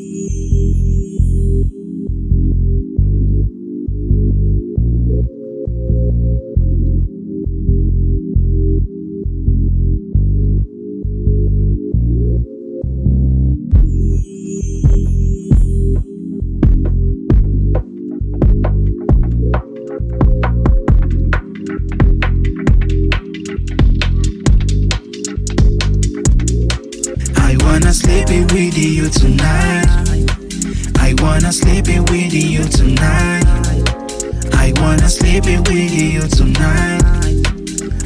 You. Wanna sleep it with you tonight. I wanna sleep it with you tonight. I wanna sleep it with you tonight.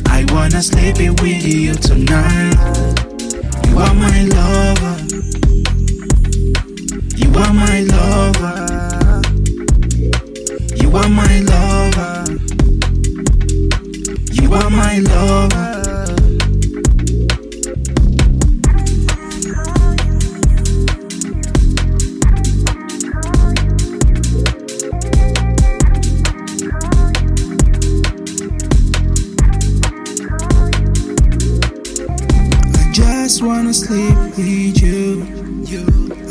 I wanna sleep it with you tonight. You are my lover. You are my lover. You are my lover. You are my lover. Just wanna sleep with you.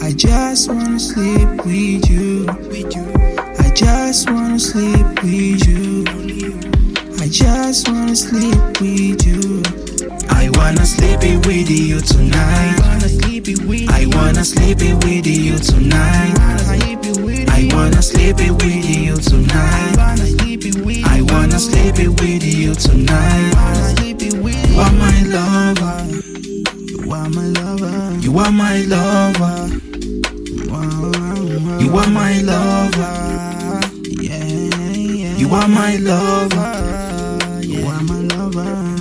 I just wanna sleep with you. I just wanna sleep with you. I just wanna sleep with you. I wanna sleep it with you tonight. I wanna sleep it with you tonight. I wanna sleep it with you tonight. I wanna sleep it with you tonight. You are my lover. You are my lover. Yeah, You are my lover. You are my lover.